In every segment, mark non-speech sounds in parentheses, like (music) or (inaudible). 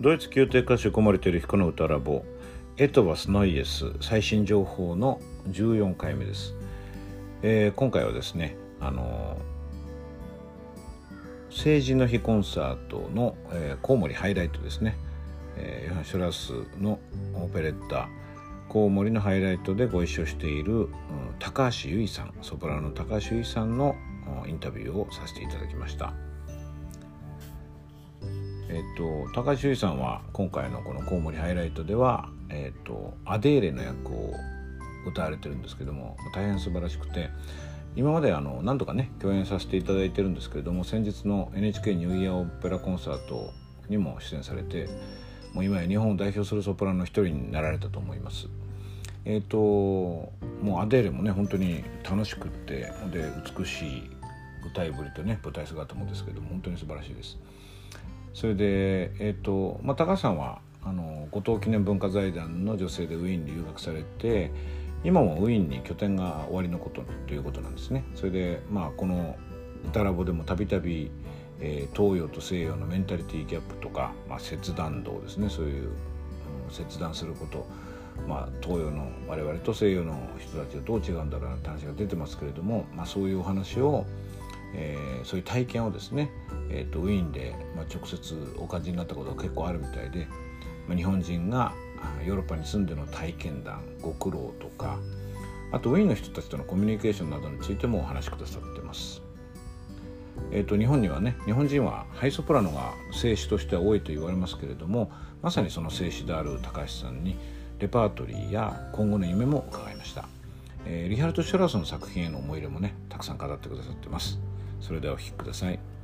ドイツ宮廷歌手コモリテルヒコの歌ラボエトバスノイエス最新情報の14回目です、えー、今回はですねあの成人の日コンサートの、えー、コウモリハイライトですね、えー、ヨハン・シュラスのオペレッタコウモリのハイライトでご一緒している、うん、高橋由衣さんソプラノの高橋由衣さんのインタビューをさせていただきました。えっと、高橋由衣さんは今回のこの「コウモリハイライト」では、えっと、アデーレの役を歌われてるんですけども大変素晴らしくて今まであの何度かね共演させていただいてるんですけれども先日の NHK ニューイヤーオペラコンサートにも出演されてもう今や日本を代表するソプラノの一人になられたと思います。えーと、もうアデーレもね本当に楽しくってで美しい歌いぶりとね舞台姿もですけども本当に素晴らしいです。それで、えーとまあ、高橋さんはあの後藤記念文化財団の女性でウィーンに留学されて今もウィーンに拠点が終わりのことということなんですね。それで、まあ、この歌ラボでもたびたび東洋と西洋のメンタリティーギャップとか、まあ、切断道ですねそういう、うん、切断すること、まあ、東洋の我々と西洋の人たちはどう違うんだろうなって話が出てますけれども、まあ、そういうお話を、えー、そういう体験をですね、えーと、ウィーンで、まあ、直接お感じになったことが結構あるみたいで、まあ、日本人がヨーロッパに住んでの体験談ご苦労とかあとウィーンの人たちとのコミュニケーションなどについてもお話しくださってます。えーと、日本にはね日本人はハイソプラノが静止としては多いと言われますけれどもまさにその静止である高橋さんにレパートリーや今後の夢も伺いました、えー、リハルト・シュラースの作品への思い入れもねたくさん語ってくださってますそれではお聴きください。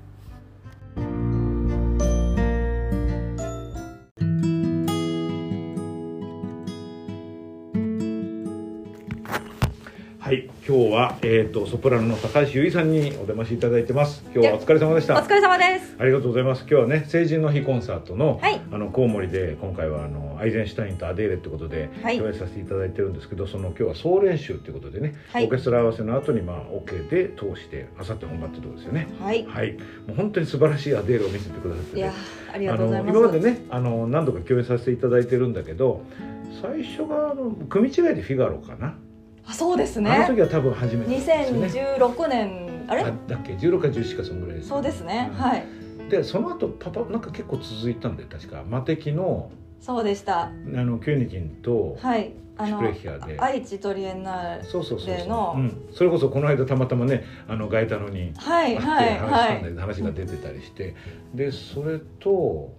今日は、えーと、ソプラノの高橋由衣さんにお出ましいただいてます。今日はお疲れ様でした。お疲れ様です。ありがとうございます。今日はね成人の日コンサートの、はい、あのコウモリで今回はあのアイゼンシュタインとアデーレってことで共演させていただいてるんですけど、はい、その今日は総練習っていうことでね、はい、オーケストラ合わせの後にまあ OK で通してあさって本番ってとこですよね。はい、はい、もう本当に素晴らしいアデーレを見せてくださって、ね、いやありがとうございます。今までねあの何度か共演させていただいてるんだけど最初があの組違いでフィガロかなあそうですね。あの時は多分初めてですね。2016年あれ？だっけ？16か17かそんぐらいです、ね、そうですね、はい、でその後パパなんか結構続いたんで確かマテキのそうでした。あのキューニキンとはい。あの愛知トリエンナーレの。それこそこの間たまたまねあのガエタノにはいはいはい。話が出てたりして、でそれと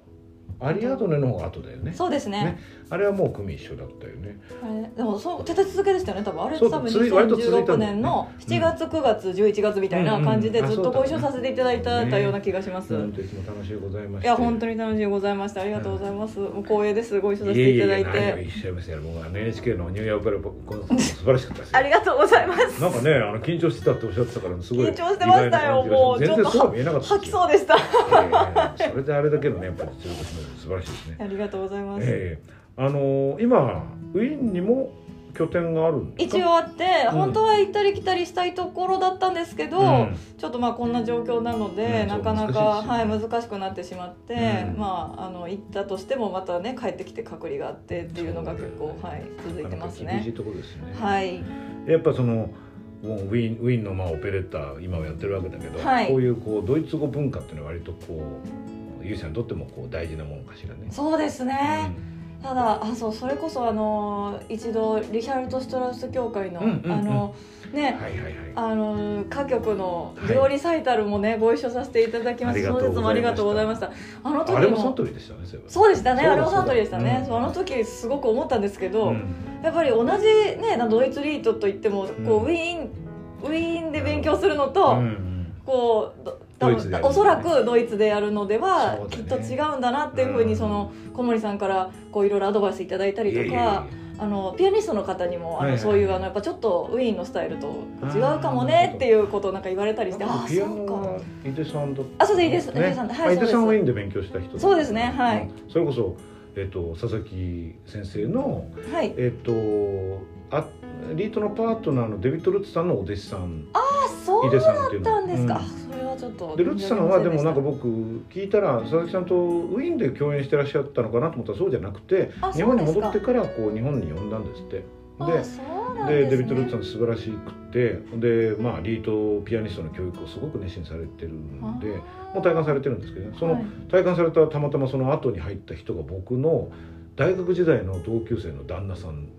アリアドネの方が後だよね。そうですね、ね、あれはもう組一緒だったよね。あれでもそう立て続けでしたよね。多分あれ多分2016年の7月9月11月みたいな感じでずっとご一緒させていただいたような気がします、本当いつも楽しいございましいや本当に楽しいございました。ありがとうございます、もう光栄です。ご一緒させていただいて。いやいやいしゃいましたよもう NHK のニューヨークラ素晴らしかったですありがとうございます。なんかねあの緊張してたっておっしゃってたからすごい緊張してましたよもう。全然そう見えなかった吐きそうでした、えそれであれだけのねやっぱり素晴らしいですね。ありがとうございます、えー、あのー、今ウィーンにも拠点がある一応あって、うん、本当は行ったり来たりしたいところだったんですけど、うん、ちょっとまあこんな状況なので、うん、なかなか、はい、難しくなってしまって、まああの行ったとしてもまたね帰ってきて隔離があってっていうのが結構、はい、続いてますね。厳しいところですね。はい。やっぱそのウィーンウィーンのまあオペレーター今はやってるわけだけど、はい、こういうこうドイツ語文化っていうのは割とこうゆうさんにとってもこう大事なものかしらね。そうですね。ただあそうそれこそあの一度リヒャルト・ストラウス協会の、うんうんうん、あのね、はいはいはい、あの歌曲の料理サイタルもね、はい、ご一緒させていただきましてその説もありがとうございました。あの時もサントリーでしたねそうでしたね。あれもサントリーでしたね、うん、あの時すごく思ったんですけど、うん、やっぱり同じねドイツリートといってもこう、ウィーンウィーンで勉強するのと、こう多分おそらくドイツでやるのではきっと違うんだなっていうふうにその小森さんからこういろいろアドバイスいただいたりとか。あのピアニストの方にもあの、そういうあのやっぱちょっとウィーンのスタイルと違うかもねっていうことをなんか言われたりしてああそうか。井出さんだあそうです井出さん、ね、はい、井出さんウィーンで勉強した人そうですねはい、それこそえっ、と佐々木先生の、はい、えっ、とあリートのパートナーのデビッド・ルッツさんのお弟子さん。ああそうだったんですか、うん、はちょっとでルッツさんはでもなんか僕聞いたら佐々木さんとウィーンで共演してらっしゃったのかなと思ったらそうじゃなくて日本に戻ってからこう日本に呼んだんですって。ででデビッド・ルッツさん素晴らしくてで、まあ、リートピアニストの教育をすごく熱心されてるんでもう体感されてるんですけど、ね、その体感されたたまたまその後に入った人が僕の大学時代の同級生の旦那さん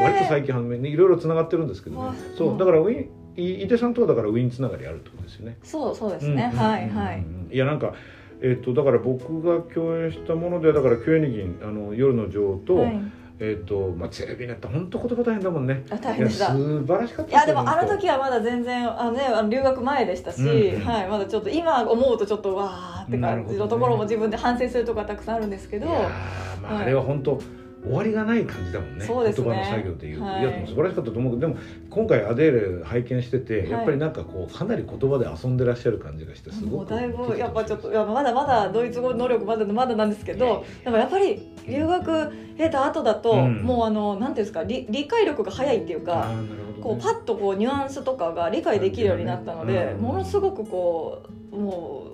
割と最近判明ねいろいろつながってるんですけどね。そうだからウィン井出さんとはだからウィンつながりあるってことですよね。そうそうですね、うん、はいはい。いやなんかえっ、ー、とだから僕が共演したものではだからキュエニギンあの夜の女王と、はい。えっ、ー、とまあテレビネット本当言葉大変だもんね。大変でした。素晴らしかった、いやでもあの時はまだ全然あのねあの留学前でしたし、うん、はいまだちょっと今思うとちょっとわーって感じのところも自分で反省するところがたくさんあるんですけど。まあ、あれは本当。終わりがない感じだもんね。ね。言葉の作業っていう、はい、いや素晴らしかったと思う。けどでも今回アデール拝見してて、はい、やっぱりなんかこうかなり言葉で遊んでらっしゃる感じがしてすごくだいぶやっぱちょっとまだまだドイツ語能力まだまだなんですけどでもやっぱり留学経た後だと、うん、もうあのなんていうんですか理理解力が早いっていうか、ね、こうパッとこうニュアンスとかが理解できるようになったので、うん、ものすごくこうも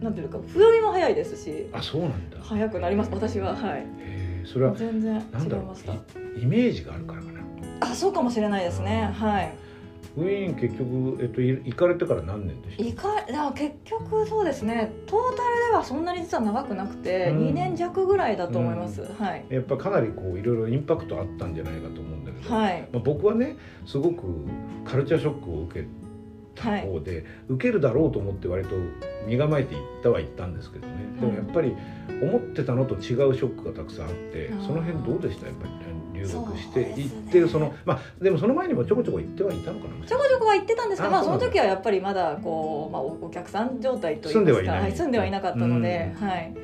うなんていうか不読みも早いですしあそうなんだ。早くなります私は。はい。それは全然違いましたイメージがあるからかな。あそうかもしれないですね。はい。ウィーン結局、えっと、行かれてから何年でした？行かだ結局そうですね。トータルではそんなに実は長くなくて、うん、2年弱ぐらいだと思います、うん、はい。やっぱかなりこういろいろインパクトあったんじゃないかと思うんだけど、はい。まあ、僕はねすごくカルチャーショックを受けた方で、はい、受けるだろうと思って割と身構えて行ったは行ったんですけどね、でもやっぱり思ってたのと違うショックがたくさんあってその辺どうでした？やっぱり、留学して行ってそのまあでもその前にもちょこちょこ行ってはいたのかなちょこちょこは行ってたんですけどまあその時はやっぱりまだこう、まあ、お客さん状態といいますか。はい、住んではいなかったので、はい。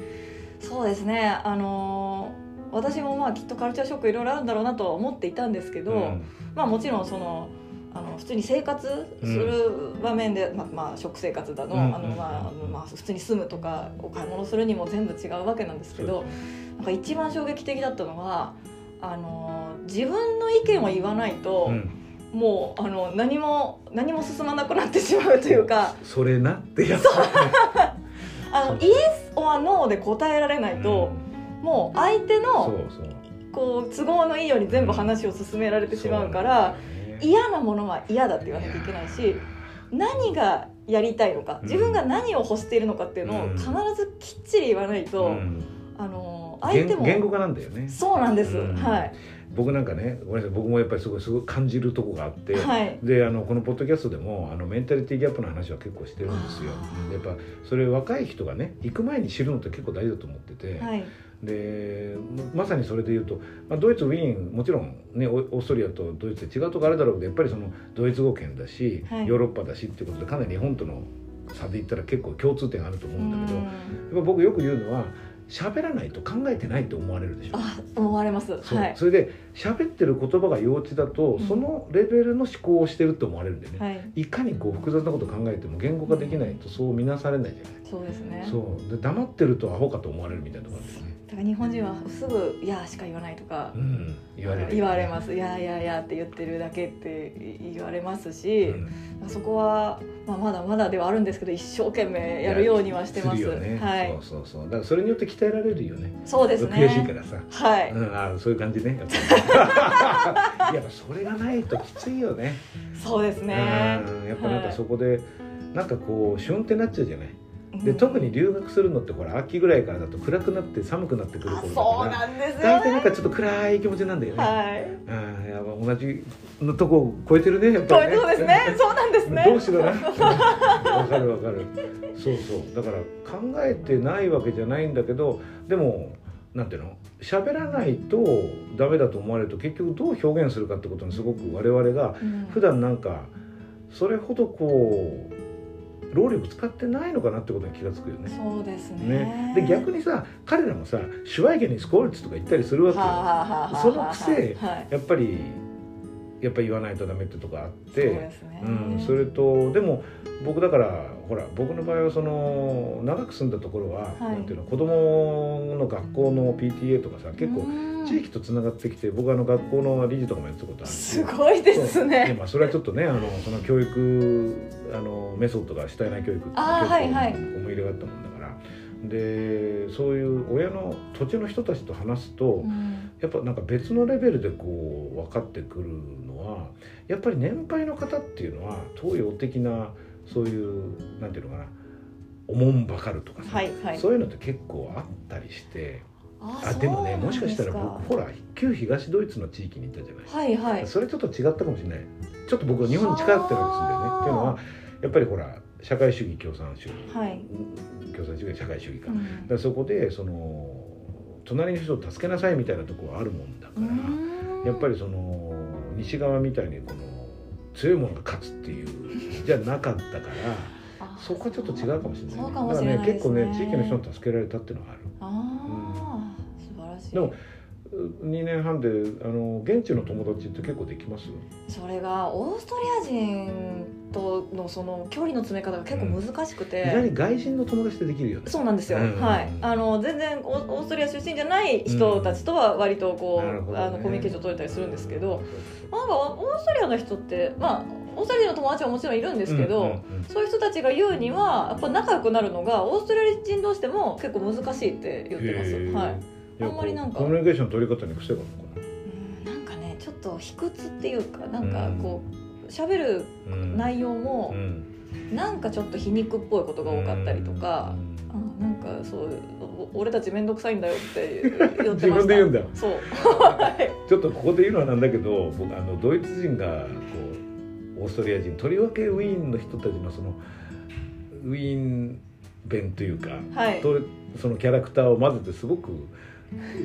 そうですね。あの私もまあきっとカルチャーショックいろいろあるんだろうなとは思っていたんですけど、まあもちろんそのあの普通に生活する場面で、うん、まあ、まあ、食生活だの,、あのまあまあ、普通に住むとかお買い物するにも全部違うわけなんですけどなんか一番衝撃的だったのはあの自分の意見を言わないと、うん、もうあの何も何も進まなくなってしまうというかそれなってやつ (laughs) あのイエス・オア・ノーで答えられないと、うん、もう相手のこう都合のいいように全部話を進められてしまうから。嫌なものは嫌だって言わなきゃいけないし何がやりたいのか自分が何を欲しているのかっていうのを必ずきっちり言わないと、うん、あの相手も言語化なんだよね。そうなんです、うん、はい。僕なんかねごめんなさい僕もやっぱりすごいすごい感じるとこがあって、はい、であのこのポッドキャストでもあのメンタリティギャップの話は結構してるんですよ。やっぱそれ若い人がね行く前に知るのって結構大事だと思ってて、はい、でまさにそれで言うと、まあ、ドイツウィーンもちろん、ね、オーストリアとドイツで違うとこあるだろうけどやっぱりそのドイツ語圏だし、はい、ヨーロッパだしっていうことでかなり日本との差で言ったら結構共通点あると思うんだけど、やっぱ僕よく言うのは喋らないと考えてないと思われるでしょ。あ思われます。はい、それで喋ってる言葉が幼稚だと、そのレベルの思考をしてるって思われるんでね、はい、いかにこう複雑なこと考えても言語化できないとそう見なされないじゃない。そうですね。そう。で黙ってるとアホかと思われるみたいなところですねだから日本人はすぐ「いや」しか言わないとか、うん、言われ言われます「いやいやいや」って言ってるだけって言われますし、うん、そこは、まあ、まだまだではあるんですけど一生懸命やるようにはしてます。ね、はい、そうそうそう。だからそれによって鍛えられるよね。そうですね。悔しいからさ。はい、うん、あそういう感じね。(laughs) やっぱそれがないときついよね。そうですね、うん、やっぱなんかそこで、はい、なんかこう旬ってなっちゃうじゃない。で特に留学するのってほら秋ぐらいからだと暗くなって寒くなってくる頃だから。大体なんかちょっと暗い気持ちなんだよね。はい。あやっぱ同じのとこを超えてるねやっぱり、ね。そうですね。(laughs) そうなんですね。どうしろな。わかるわかる。そうそうだから考えてないわけじゃないんだけどでも。なんていうの？喋らないとダメだと思われると結局どう表現するかってことにすごく我々が普段なんかそれほどこう労力使ってないのかなってことに気が付くよね。そうですね、ね、で逆にさ彼らもさ「シュワイゲにスコールツ」とか言ったりするわけよ。そのくせ、やっぱりやっぱり言わないとダメってとこあって、ね、うん、それとでも僕だからほら僕の場合はその長く住んだところは、はい、なんていうの子供の学校の PTA とかさ結構地域とつながってきて僕あの学校の理事とかもやったことあるすごいですね。まあ、それはちょっとねあのその教育あのメソッドが主体内教育って結構はいはい、思い入れがあったもんだからでそういう親の土地の人たちと話すと、うん、やっぱなんか別のレベルでこう分かってくるのはやっぱり年配の方っていうのは東洋的なそういうなんていうのかなおもんばかるとかさ、はいはい、そういうのって結構あったりして。あでもねもしかしたら僕ほら旧東ドイツの地域に行ったじゃない、はいはい、それちょっと違ったかもしれない。ちょっと僕は日本に近寄ってるんですんだよね。っていうのはやっぱりほら社会主義共産主義、はい、共産主義社会主義か,、うん、だそこでその隣の人を助けなさいみたいなところはあるもんだからやっぱりその西側みたいにこの強いものが勝つっていう (laughs) じゃなかったからそこはちょっと違うかもしれない、ね、だからね結構ね地域の人に助けられたっていうのはある。あうん、素晴らしい。でも2年半であの現地の友達って結構できます？それがオーストリア人とのその距離の詰め方が結構難しくて、うん、に外人の友達ってできるよね。そうなんですよ、うん、はい。あの全然オーストリア出身じゃない人たちとは割とこう、うん。ね、あのコミュニケーション取れたりするんですけど、なんかオーストリアの人ってまあオーストラリアの友達はもちろんいるんですけど、うんうんうん、そういう人たちが言うにはやっぱ仲良くなるのがオーストラリア人同士でも結構難しいって言ってます。はいあんまりなんか。コミュニケーション取り方に癖があるのかな。うんなんかねちょっと卑屈っていうかなんかこう喋る内容も、なんかちょっと皮肉っぽいことが多かったりとか、あなんかそう俺たち面倒くさいんだよって言って自分で言うんだ。そう。(laughs) ちょっとここで言うのはなんだけど僕あのドイツ人がこうオーストリア人とりわけウィーンの人たちのそのウィーン弁というか、はい、とそのキャラクターを混ぜてすごく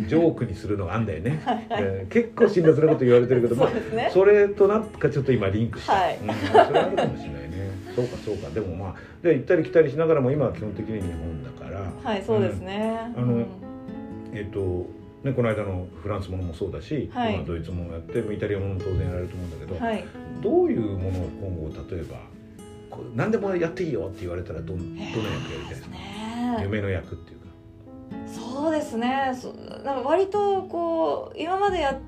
ジョークにするのがあんだよね、はいはい、結構辛辣なこと言われてるけどそ,、まあ、それとなんかちょっと今リンクして、は (laughs) いうん、それあるかもしれないね。そうかそうか。でもまあで行ったり来たりしながらも今は基本的に日本だから。はいそうですね、うん、あの、えっ、ー、とね、この間のフランスものもそうだし、はい、ドイツものやってイタリアものも当然やられると思うんだけど、はい、どういうものを今後例えば何でもやっていいよって言われたらどどの役やりたいですか、ね、夢の役っていうそうですね。なんか割とこう今までや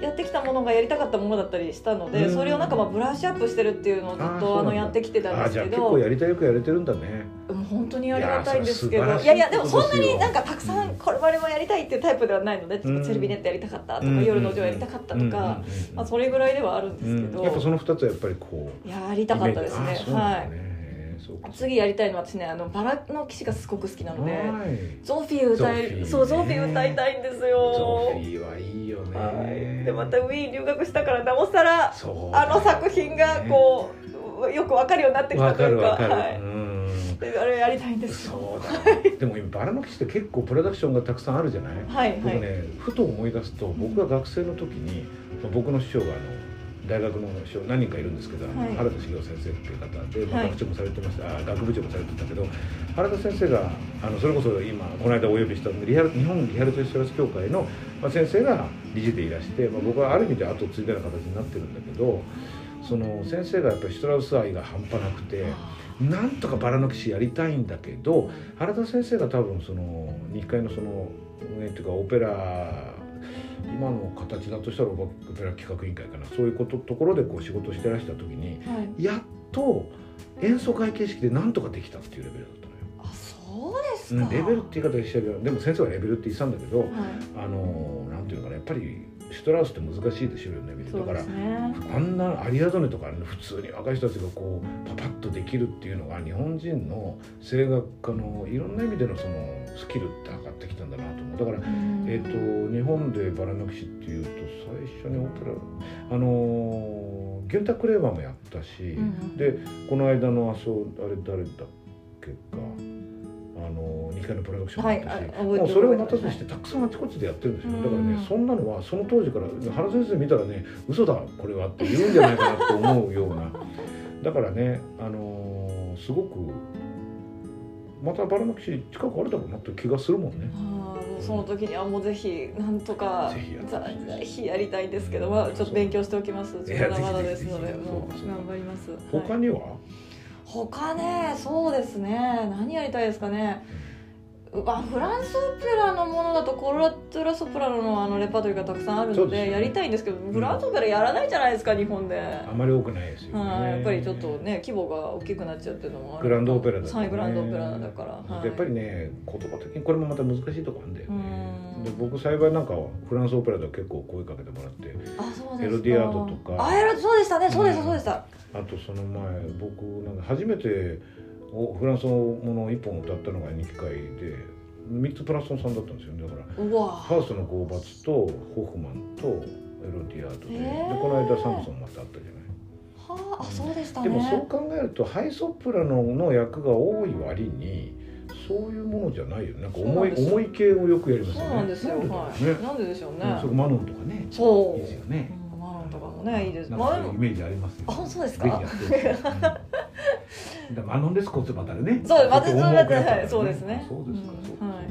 やってきたものがやりたかったものだったりしたので、それをなんかまあブラッシュアップしてるっていうのをずっとあのやってきてたんですけど。結構やりたいよくやれてるんだね。もう本当にありがたいんですけど。いやい。やでもそんなになんかたくさんこれまでもやりたいっていうタイプではないので、テレビネットやりたかったとか、夜の女やりたかったとか、まあ、それぐらいではあるんですけど、やっぱその2つはやっぱりこうやりたかったですね。はい次やりたいのは私ねあのバラの騎士がすごく好きなので、ゾフィー歌い、ね、そうゾフィー歌いたいんですよ。ゾフィーはいいよね、はい、でまたウィーン留学したからなおさらあの作品がこう、よくわかるようになってきたというかはい。あれやりたいんですそうだ、でも今バラの騎士って結構プロダクションがたくさんあるじゃない、はい、僕ね、はい、ふと思い出すと僕が学生の時に僕の師匠があの大学の何人かいるんですけど、はい、原田茂雄先生っていう方で、まあ、学長もされてました、はい、学部長もされてたけど原田先生があのそれこそ今この間お呼びしたリハ日本リハルトエストラス協会の、まあ、先生が理事でいらして、まあ、僕はある意味で後継いだような形になってるんだけどその先生がやっぱりシュトラウス愛が半端なくて。なんとかバラの騎士やりたいんだけど原田先生が多分その日回のその運営っていうかオペラ今の形だとしたらオペラ企画委員会かな。そういうことところでこう仕事してらした時に、はい、やっと演奏会形式でなんとかできたっていうレベルだったのよ。あそうですか、レベルって言い方してるけどでも先生はレベルって言ってたんだけど、はい、あのなんていうのかなやっぱりシュトラウスって難しいでしょうよねだから、ね、あんなアリアドネとか、ね、普通に若い人たちがこうパパッとできるっていうのが日本人の声楽家のいろんな意味でのそのスキルって上がってきたんだなと。思うだから、えーと、日本でバラナキシっていうと最初にオペラあのゲンタ・クレーバーもやったし、うん、でこの間のあそうあれ誰だっけかあの2回のプロダクションもあったし、はい、もうそれをまたとしてたくさんあちこちでやってるんですよ、だからねそんなのはその当時から原先生見たらね嘘だこれはって言うんじゃないかなと思うような。(laughs) だからねあのー、すごくまたバラの騎士近くあるだろうなって気がするもんね。あその時にはもうぜひなんとかぜひやりたいですけど、まあ、ちょっと勉強しておきます。まだまだですので。もう頑張ります。他には、他ねそうですね。何やりたいですかねあフランスオペラのものだとコロラトゥラソプラノのあのレパートリーがたくさんあるので、ね、やりたいんですけどフランスオペラやらないじゃないですか日本で。あまり多くないですよ、ね、やっぱりちょっとね規模が大きくなっちゃうっていうのもあるグランドオペラだ、ね、グランドオペラだから、はい、やっぱりね言葉的にこれもまた難しいとこあるんだよね。で僕幸いなんかフランスオペラでは結構声かけてもらってあそうエロディアートとか。あエロそうでしたね。そうでした、そうでした。あとその前僕なんか初めてフランスのものを一本歌ったのが2機会で3つプラストンさんだったんですよね。だからハウスのゴーバツとホフマンとエロディアートでえー、でこの間サムソンまたあったじゃない。はあ、そうでしたね、でもそう考えるとハイソプラノの役が多い割にそういうものじゃないよなんか重い重い系をよくやりますよね。そうなんですよ。はい、なんででしょうね、そマノンとかね。そう。いいですよね、うん、マノンとかもねい。いです。まあイメージありますよ、あそうですか (laughs) マノンですこっちまたねそうまたそうですね。そうですか、そうはい。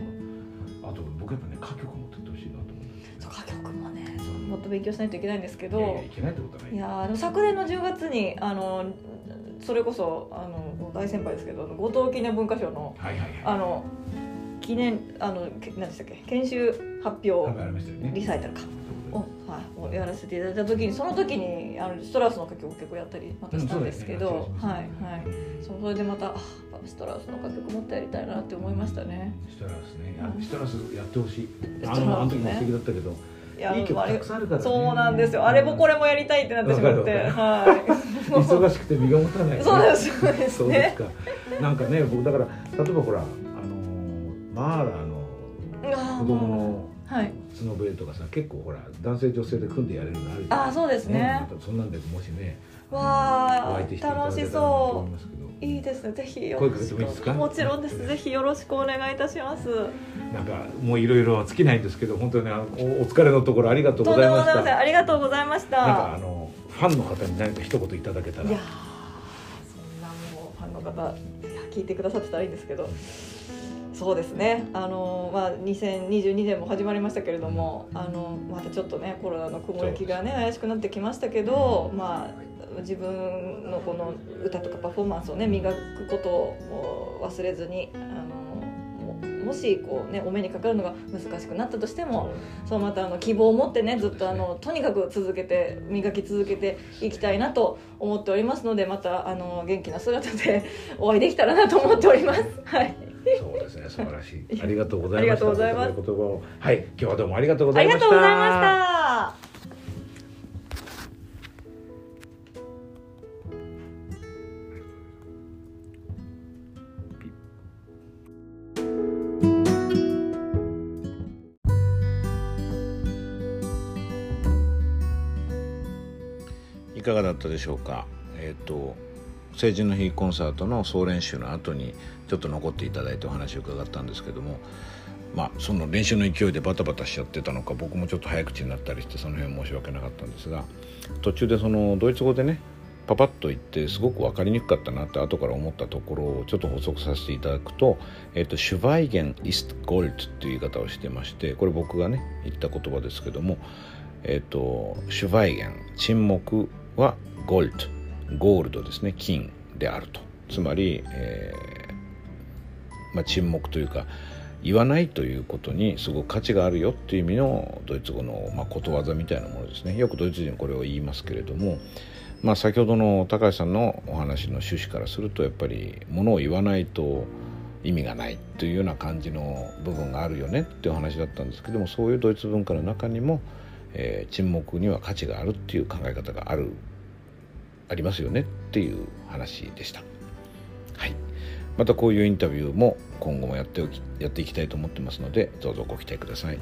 あと僕やっぱね歌曲持ってってほしいなと思うそう歌曲もねもっと勉強しないといけないんですけど。いやいけないってことはない。いやあの昨年の10月にあのそれこそあの大先輩ですけど後藤記念文化賞の、はいはいはい、あの記念あの何でしたっけ研修発表リサイタルか。を,、はい、をやらせていただいた時にその時にあのストラウスの歌曲を結構やったりまたしたんですけど、うんね、はいはい。そうそれでまたあストラウスの歌曲もっとやりたいなって思いましたね。ストラウスね。や、ストラウスやってほしい。あのあの時も素敵だったけどいやいい曲たくさんあるから、ね、そうなんですよ。あれもこれもやりたいってなってしまってはい。忙しくて身が持たない、ね、そうですそうです、そうですか。なんかね僕だから例えばほらあのマーラーの子供のスノーベルとかさ結構ほら男性女性で組んでやれるのあるあそうですね、ね、そんなんでもしねわあ楽しそういいですね。ぜひ声かけてもいいですか？もちろんです。ぜひよろしくお願いいたします。なんかもういろいろ尽きないんですけど、本当にあのお疲れのところありがとうございました。ありがとうございました。なんかあのファンの方に何か一言いただけたら。いやそんなもうファンの方聞いてくださってたらいいんですけど。そうですね。あの、まあ、2022年も始まりましたけれども、あのまたちょっとねコロナの雲行きがね怪しくなってきましたけど、まあ、自分のこの歌とかパフォーマンスをね磨くことを忘れずにあのもしこう、ね、お目にかかるのが難しくなったとしてもそうまたあの希望を持ってねずっとあのとにかく続けて磨き続けていきたいなと思っておりますのでまたあの元気な姿でお会いできたらなと思っております。はいそうですね、素晴らしい。ありがとうございました。ありがとうございます。言葉を、はい、今日はどうもありがとうございました。ありがとうございました。かがだったでしょうかえっ、ー、と成人の日コンサートの総練習の後にちょっと残っていただいてお話を伺ったんですけどもまあその練習の勢いでバタバタしちゃってたのか僕もちょっと早口になったりしてその辺申し訳なかったんですが途中でそのドイツ語でねパパッと言ってすごく分かりにくかったなって後から思ったところをちょっと補足させていただくと「えーと、シュバイゲン・イスト・ゴルト」っていう言い方をしてましてこれ僕がね言った言葉ですけどもえっ、とシュバイゲン沈黙はゴールドゴールドですね。金であると。つまり、えーまあ、沈黙というか言わないということにすごく価値があるよっていう意味のドイツ語の、まあ、ことわざみたいなものですね。よくドイツ人これを言いますけれども、まあ、先ほどの高橋さんのお話の趣旨からするとやっぱりものを言わないと意味がないというような感じの部分があるよねっていう話だったんですけどもそういうドイツ文化の中にもえー、沈黙には価値があるっていう考え方があるありますよねっていう話でした。はい、またこういうインタビューも今後もやっておきやっていきたいと思ってますのでどうぞご期待ください。